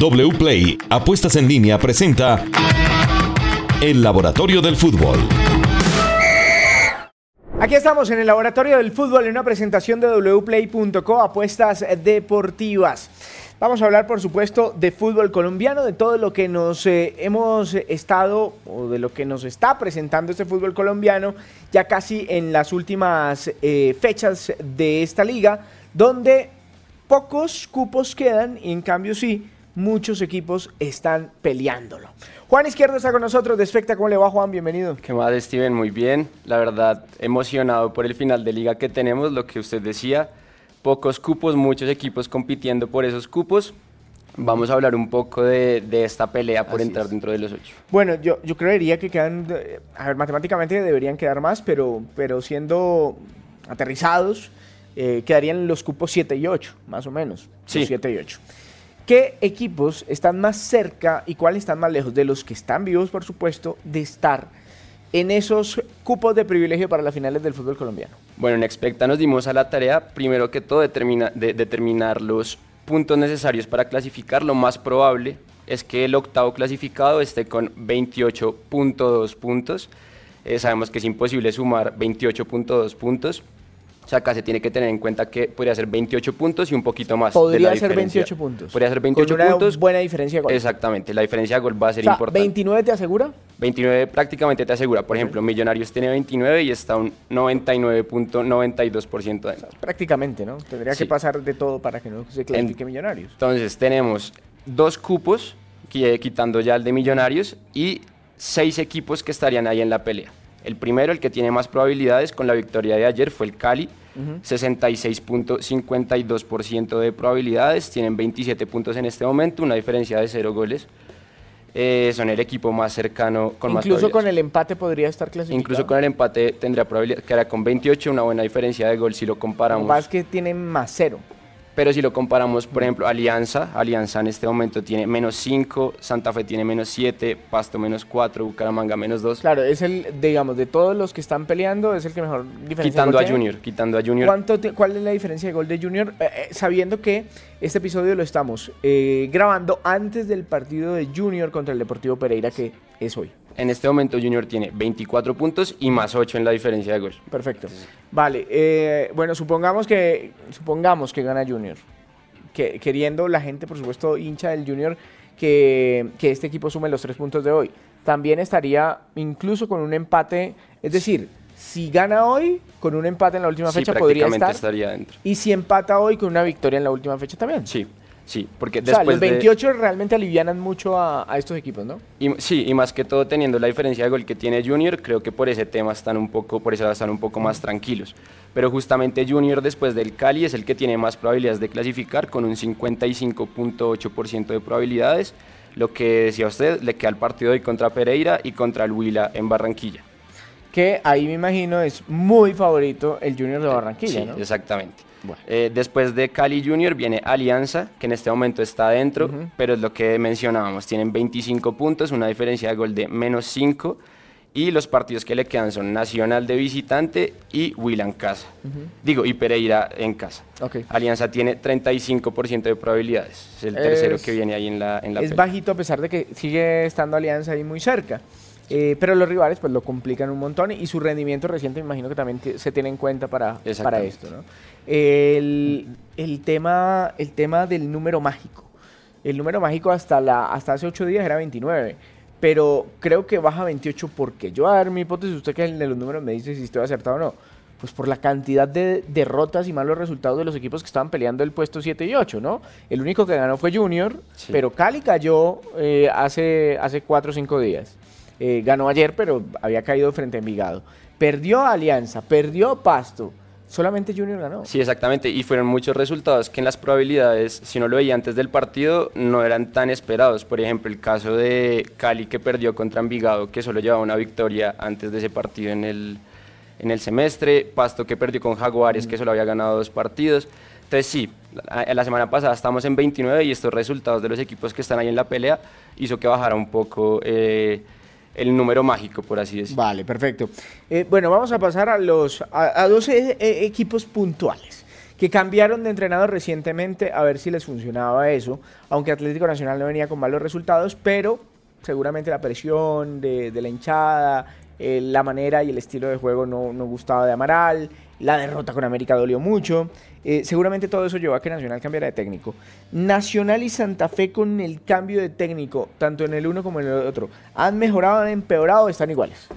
WPLAY Apuestas en línea presenta El Laboratorio del Fútbol. Aquí estamos en el Laboratorio del Fútbol en una presentación de wplay.co Apuestas Deportivas. Vamos a hablar, por supuesto, de fútbol colombiano, de todo lo que nos eh, hemos estado o de lo que nos está presentando este fútbol colombiano ya casi en las últimas eh, fechas de esta liga, donde pocos cupos quedan y en cambio sí, muchos equipos están peleándolo. Juan Izquierdo está con nosotros de Especta. ¿Cómo le va, Juan? Bienvenido. ¿Qué más, Steven? Muy bien. La verdad, emocionado por el final de liga que tenemos, lo que usted decía pocos cupos, muchos equipos compitiendo por esos cupos. Vamos a hablar un poco de, esta pelea por entrar dentro de los ocho. Bueno, yo, yo creería que quedan, a ver, matemáticamente deberían quedar más, pero, pero siendo aterrizados, eh, quedarían los cupos 7 y 8, más o menos. Sí. 7 y 8. ¿Qué equipos están más cerca y cuáles están más lejos de los que están vivos, por supuesto, de estar en esos cupos de privilegio para las finales del fútbol colombiano? Bueno, en Expecta nos dimos a la tarea, primero que todo, de, determinar los puntos necesarios para clasificar. Lo más probable es que el octavo clasificado esté con 28.2 puntos. Eh, sabemos que es imposible sumar 28.2 puntos. O sea, acá se tiene que tener en cuenta que podría ser 28 puntos y un poquito más. Podría ser 28 puntos. Podría ser 28 Con una puntos. buena diferencia de gol. Exactamente, la diferencia de gol va a ser o sea, importante. ¿29 te asegura? 29 prácticamente te asegura. Por ejemplo, Millonarios tiene 29 y está un 99.92% dentro. prácticamente, ¿no? Tendría que pasar de todo para que no se clasifique Millonarios. Entonces, tenemos dos cupos, quitando ya el de Millonarios, y seis equipos que estarían ahí en la pelea. El primero, el que tiene más probabilidades con la victoria de ayer, fue el Cali, 66.52% de probabilidades, tienen 27 puntos en este momento, una diferencia de 0 goles. Eh, son el equipo más cercano con Incluso con el empate podría estar clasificado. Incluso con el empate tendría probabilidad, que era con 28, una buena diferencia de gol si lo comparamos. Más que tienen más cero. Pero si lo comparamos, por ejemplo, Alianza, Alianza en este momento tiene menos 5, Santa Fe tiene menos 7, Pasto menos 4, Bucaramanga menos 2. Claro, es el, digamos, de todos los que están peleando, es el que mejor diferencia quitando a Junior, quitando a Junior. ¿Cuánto ¿Cuál es la diferencia de gol de Junior? Eh, eh, sabiendo que este episodio lo estamos eh, grabando antes del partido de Junior contra el Deportivo Pereira, que es hoy. En este momento Junior tiene 24 puntos y más 8 en la diferencia de gol. Perfecto. Vale, eh, bueno, supongamos que, supongamos que gana Junior. Que, queriendo la gente, por supuesto, hincha del Junior, que, que este equipo sume los tres puntos de hoy. También estaría incluso con un empate, es decir, si gana hoy, con un empate en la última fecha podría estar. estaría dentro. Y si empata hoy, con una victoria en la última fecha también. Sí. Sí, porque o después sea, los 28 realmente alivianan mucho a, estos equipos, ¿no? Y, sí, y más que todo teniendo la diferencia de gol que tiene Junior, creo que por ese tema están un poco, por eso están un poco más tranquilos. Pero justamente Junior después del Cali es el que tiene más probabilidades de clasificar con un 55.8% de probabilidades. Lo que decía usted, le queda el partido hoy contra Pereira y contra el Huila en Barranquilla. Que ahí me imagino es muy favorito el Junior de Barranquilla, sí, ¿no? Exactamente. Eh, después de Cali Junior viene Alianza, que en este momento está adentro, pero es lo que mencionábamos, tienen 25 puntos, una diferencia de gol de menos 5, y los partidos que le quedan son Nacional de visitante y Huila en casa. Digo, y Pereira en casa. Alianza tiene 35% de probabilidades, es el tercero que viene ahí en la... En es bajito a pesar de que sigue estando Alianza ahí muy cerca. Eh, pero los rivales pues lo complican un montón y su rendimiento reciente me imagino que también se tiene en cuenta para, para esto. ¿no? El, el, tema, el tema del número mágico. El número mágico hasta, la, hasta hace 8 días era 29, pero creo que baja a 28 porque yo a ver mi hipótesis, usted que de los números me dice si estoy acertado o no. Pues por la cantidad de derrotas y malos resultados de los equipos que estaban peleando el puesto 7 y 8, ¿no? El único que ganó fue Junior, pero Cali cayó eh, hace, hace 4 o 5 días. Eh, ganó ayer, pero había caído frente a Envigado. Perdió Alianza, perdió Pasto. Solamente Junior ganó. Sí, exactamente. Y fueron muchos resultados que en las probabilidades, si no lo veía antes del partido, no eran tan esperados. Por ejemplo, el caso de Cali que perdió contra Envigado, que solo llevaba una victoria antes de ese partido en el, en el semestre. Pasto que perdió con Jaguares, que solo había ganado dos partidos. Entonces sí, la, la semana pasada estamos en 29 y estos resultados de los equipos que están ahí en la pelea hizo que bajara un poco... Eh, el número mágico, por así decirlo. Vale, perfecto. Eh, bueno, vamos a pasar a, los, a, 12 eh, equipos puntuales que cambiaron de entrenador recientemente a ver si les funcionaba eso, aunque Atlético Nacional no venía con malos resultados, pero seguramente la presión de, la hinchada, eh, la manera y el estilo de juego no, no, gustaba de Amaral, la derrota con América dolió mucho, eh, seguramente todo eso llevó a que Nacional cambiara de técnico. Nacional y Santa Fe con el cambio de técnico, tanto en el uno como en el otro, ¿han mejorado, han empeorado o están iguales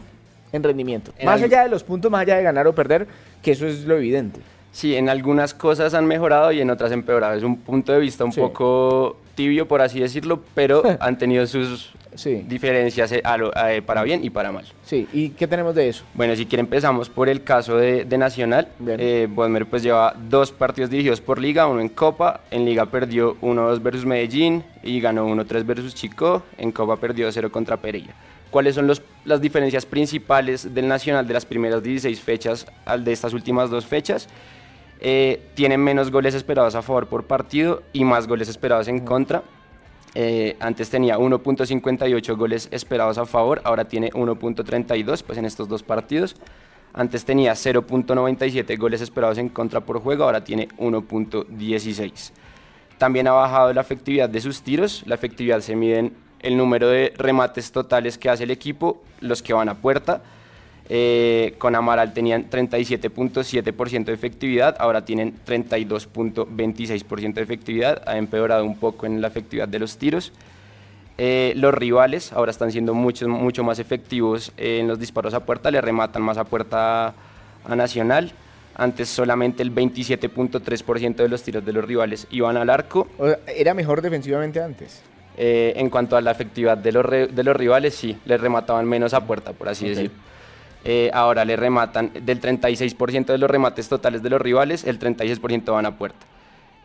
en rendimiento? más allá de los puntos, más allá de ganar o perder, que eso es lo evidente. Sí, en algunas cosas han mejorado y en otras empeorado. Es un punto de vista un poco tibio, por así decirlo, pero han tenido sus diferencias eh, eh, para bien y para mal. Sí, ¿y qué tenemos de eso? Bueno, si quiere empezamos por el caso de, Nacional. Eh, pues lleva dos partidos dirigidos por Liga, uno en Copa. En Liga perdió 1-2 versus Medellín y ganó 1-3 versus Chico. En Copa perdió 0 contra Pereira cuáles son las diferencias principales del Nacional de las primeras 16 fechas al de estas últimas dos fechas. Eh, tienen menos goles esperados a favor por partido y más goles esperados en contra. Eh, antes tenía 1.58 goles esperados a favor, ahora tiene 1.32 pues en estos dos partidos. Antes tenía 0.97 goles esperados en contra por juego, ahora tiene 1.16. También ha bajado la efectividad de sus tiros. La efectividad se mide en el número de remates totales que hace el equipo, los que van a puerta. Eh, con Amaral tenían 37.7% de efectividad, ahora tienen 32.26% de efectividad, ha empeorado un poco en la efectividad de los tiros. Eh, los rivales ahora están siendo mucho, mucho más efectivos en los disparos a puerta, le rematan más a puerta a Nacional. Antes solamente el 27.3% de los tiros de los rivales iban al arco. ¿Era mejor defensivamente antes? Eh, en cuanto a la efectividad de los, de los rivales, sí, le remataban menos a puerta, por así decirlo. Eh, ahora le rematan del 36% de los remates totales de los rivales, el 36% van a puerta.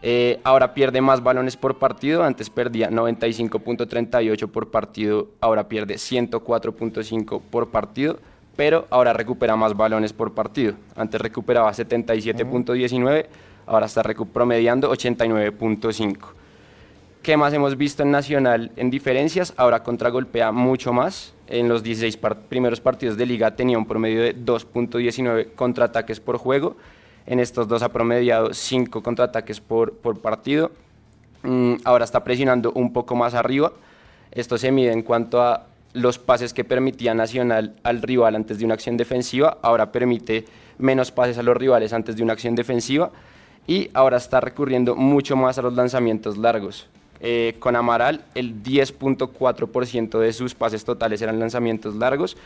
Eh, ahora pierde más balones por partido, antes perdía 95.38 por partido, ahora pierde 104.5 por partido, pero ahora recupera más balones por partido. Antes recuperaba 77.19, ahora está promediando 89.5. ¿Qué más hemos visto en Nacional en diferencias? Ahora contragolpea mucho más. En los 16 primeros partidos de liga tenía un promedio de 2.19 contraataques por juego. En estos dos ha promediado 5 contraataques por, por partido. Mm, ahora está presionando un poco más arriba. Esto se mide en cuanto a los pases que permitía Nacional al rival antes de una acción defensiva. Ahora permite menos pases a los rivales antes de una acción defensiva. Y ahora está recurriendo mucho más a los lanzamientos largos. Eh, con Amaral, el 10.4% de sus pases totales eran lanzamientos largos.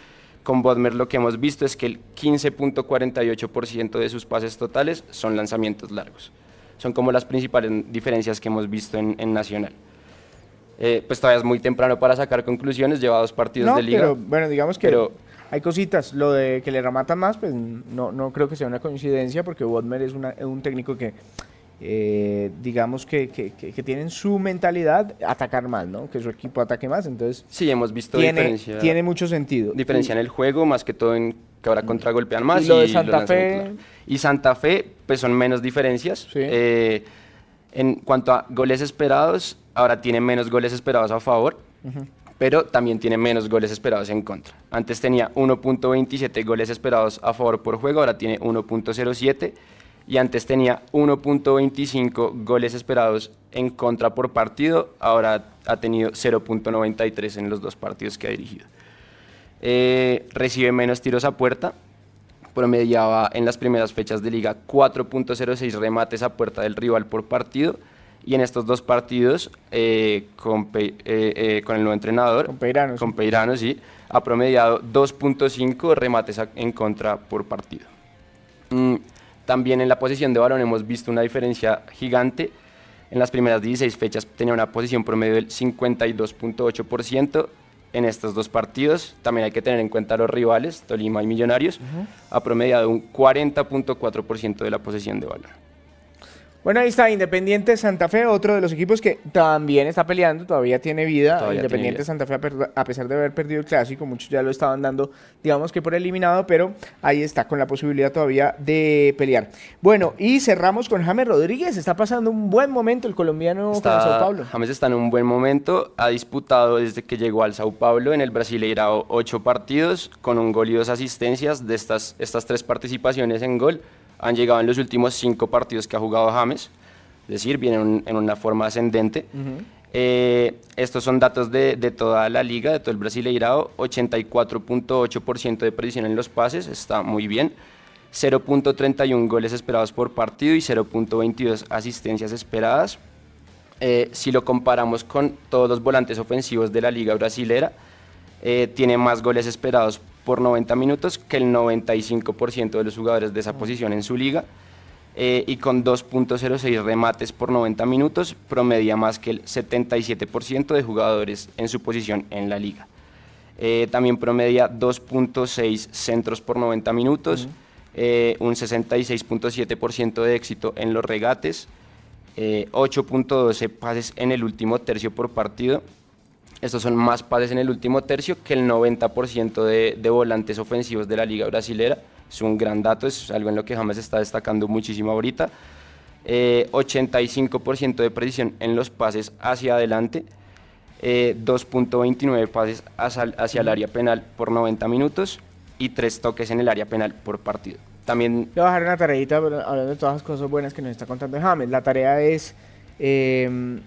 Con Bodmer lo que hemos visto es que el 15.48% de sus pases totales son lanzamientos largos. Son como las principales diferencias que hemos visto en, Nacional. Eh, pues todavía es muy temprano para sacar conclusiones, lleva dos partidos de liga. Pero bueno, digamos que hay cositas. Lo de que le rematan más, pues no, no creo que sea una coincidencia, porque Bodmer es un técnico que eh, digamos que, que, tienen su mentalidad atacar más, ¿no? Que su equipo ataque más, entonces... Sí, hemos visto tiene, diferencia. Tiene mucho sentido. Diferencia en el juego, más que todo en que ahora contragolpean más. Y lo de Santa Fe... Y Santa Fe, pues son menos diferencias. Eh, en cuanto a goles esperados, ahora tiene menos goles esperados a favor. pero también tiene menos goles esperados en contra. Antes tenía 1.27 goles esperados a favor por juego, ahora tiene 1.07 y antes tenía 1.25 goles esperados en contra por partido, ahora ha tenido 0.93 en los dos partidos que ha dirigido. Eh, recibe menos tiros a puerta, promediaba en las primeras fechas de liga 4.06 remates a puerta del rival por partido y en estos dos partidos eh, con, eh, con, el nuevo entrenador, con Peirano, con Peirano sí, ha promediado 2.5 remates en contra por partido. Mm, también en la posición de balón hemos visto una diferencia gigante. En las primeras 16 fechas tenía una posición promedio del 52.8%. En estos dos partidos también hay que tener en cuenta los rivales, Tolima y Millonarios, ha promediado un 40.4% de la posesión de balón. Bueno, ahí está Independiente Santa Fe, otro de los equipos que también está peleando, todavía tiene vida. Independiente Santa Fe, a pesar de haber perdido el clásico, muchos ya lo estaban dando, digamos que por eliminado, pero ahí está con la posibilidad todavía de pelear. Bueno, y cerramos con James Rodríguez. Está pasando un buen momento el colombiano está, con Sao Paulo. James está en un buen momento. Ha disputado desde que llegó al Sao Paulo en el Brasileirao ocho partidos con un gol y dos asistencias. De estas, estas tres participaciones en gol, han llegado en los últimos cinco partidos que ha jugado James, es decir, vienen en una forma ascendente. Eh, estos son datos de, toda la liga, de todo el Brasileirao, 84.8% de precisión en los pases, está muy bien. 0.31 goles esperados por partido y 0.22 asistencias esperadas. Eh, si lo comparamos con todos los volantes ofensivos de la liga brasilera, eh, tiene más goles esperados por 90 minutos que el 95% de los jugadores de esa posición en su liga. Eh, y con 2.06 remates por 90 minutos, promedia más que el 77% de jugadores en su posición en la liga. Eh, también promedia 2.6 centros por 90 minutos, eh, un 66.7% de éxito en los regates, 8.12 pases en el último tercio por partido. Estos son más pases en el último tercio que el 90% de, de volantes ofensivos de la liga brasilera es un gran dato, es algo en lo que James está destacando muchísimo ahorita. 85% eh, de precisión en los pases hacia adelante, 2.29 eh, pases hacia, el área penal por 90 minutos y 3 toques en el área penal por partido. También... Voy a bajar una tareita hablando de todas las cosas buenas que nos está contando James. La tarea es... Eh,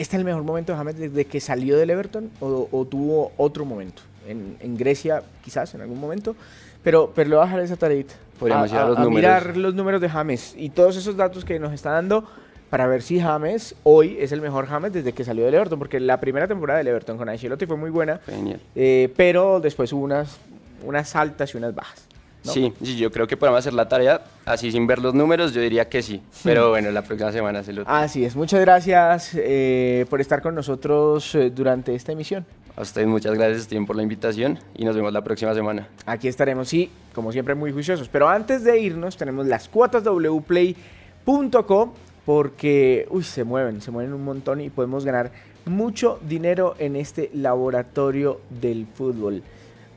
¿Este es el mejor momento de James desde que salió del Everton o, tuvo otro momento? En, en Grecia quizás en algún momento. Pero, pero le voy a dejar esa tarea. Podríamos a, los mirar los números de James y todos esos datos que nos está dando para ver si James hoy es el mejor James desde que salió del Everton, porque la primera temporada del Everton con Ancelotti fue muy buena, eh, pero después hubo unas, unas altas y unas bajas. Sí, sí, yo creo que podemos hacer la tarea así sin ver los números, yo diría que sí, pero bueno, la próxima semana se lo... Así es, muchas gracias eh, por estar con nosotros eh, durante esta emisión. A ustedes muchas gracias, Steven, por la invitación y nos vemos la próxima semana. Aquí estaremos, sí, como siempre, muy juiciosos. Pero antes de irnos, tenemos las cuotas wplay.com porque, uy, se mueven, se mueven un montón y podemos ganar mucho dinero en este laboratorio del fútbol.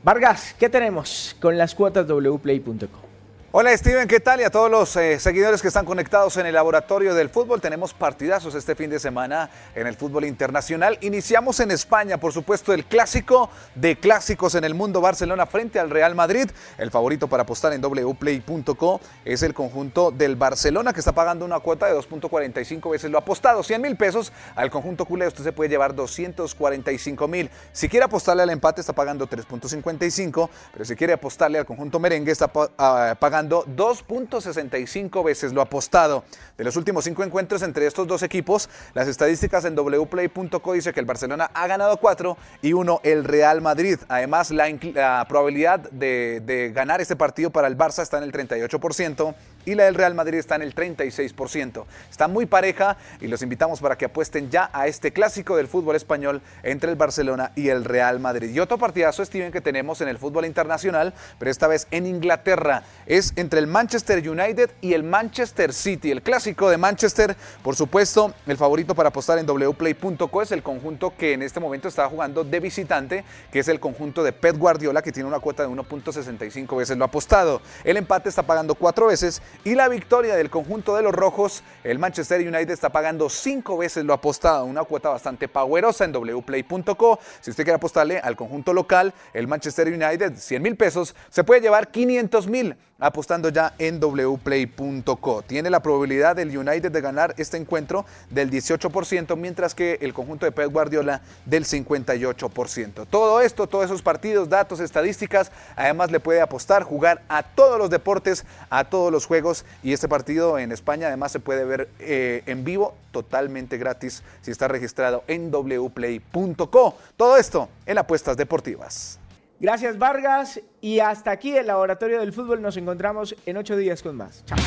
Vargas, ¿qué tenemos con las cuotas wplay.com? Hola Steven, ¿qué tal? Y a todos los eh, seguidores que están conectados en el laboratorio del fútbol, tenemos partidazos este fin de semana en el fútbol internacional. Iniciamos en España, por supuesto, el clásico de clásicos en el mundo Barcelona frente al Real Madrid. El favorito para apostar en wplay.co es el conjunto del Barcelona que está pagando una cuota de 2.45 veces lo apostado, 100 mil pesos. Al conjunto culé usted se puede llevar 245 mil. Si quiere apostarle al empate está pagando 3.55, pero si quiere apostarle al conjunto merengue está ah, pagando 2.65 veces lo apostado. De los últimos cinco encuentros entre estos dos equipos, las estadísticas en wplay.co dice que el Barcelona ha ganado 4 y 1 el Real Madrid. Además, la, probabilidad de, de ganar este partido para el Barça está en el 38% y la del Real Madrid está en el 36%. Está muy pareja y los invitamos para que apuesten ya a este clásico del fútbol español entre el Barcelona y el Real Madrid. Y otro partidazo, Steven, que tenemos en el fútbol internacional, pero esta vez en Inglaterra, es entre el Manchester United y el Manchester City. El clásico de Manchester, por supuesto, el favorito para apostar en wplay.co es el conjunto que en este momento está jugando de visitante, que es el conjunto de Pep Guardiola, que tiene una cuota de 1.65 veces lo apostado. El empate está pagando cuatro veces y la victoria del conjunto de los rojos, el Manchester United está pagando cinco veces lo apostado, una cuota bastante powerosa en wplay.co. Si usted quiere apostarle al conjunto local, el Manchester United, 100 mil pesos, se puede llevar 500 mil apostando ya en wplay.co. Tiene la probabilidad del United de ganar este encuentro del 18%, mientras que el conjunto de Pep Guardiola del 58%. Todo esto, todos esos partidos, datos, estadísticas, además le puede apostar, jugar a todos los deportes, a todos los juegos y este partido en España además se puede ver eh, en vivo totalmente gratis si está registrado en wplay.co. Todo esto en apuestas deportivas. Gracias Vargas y hasta aquí el Laboratorio del Fútbol. Nos encontramos en ocho días con más. Chao.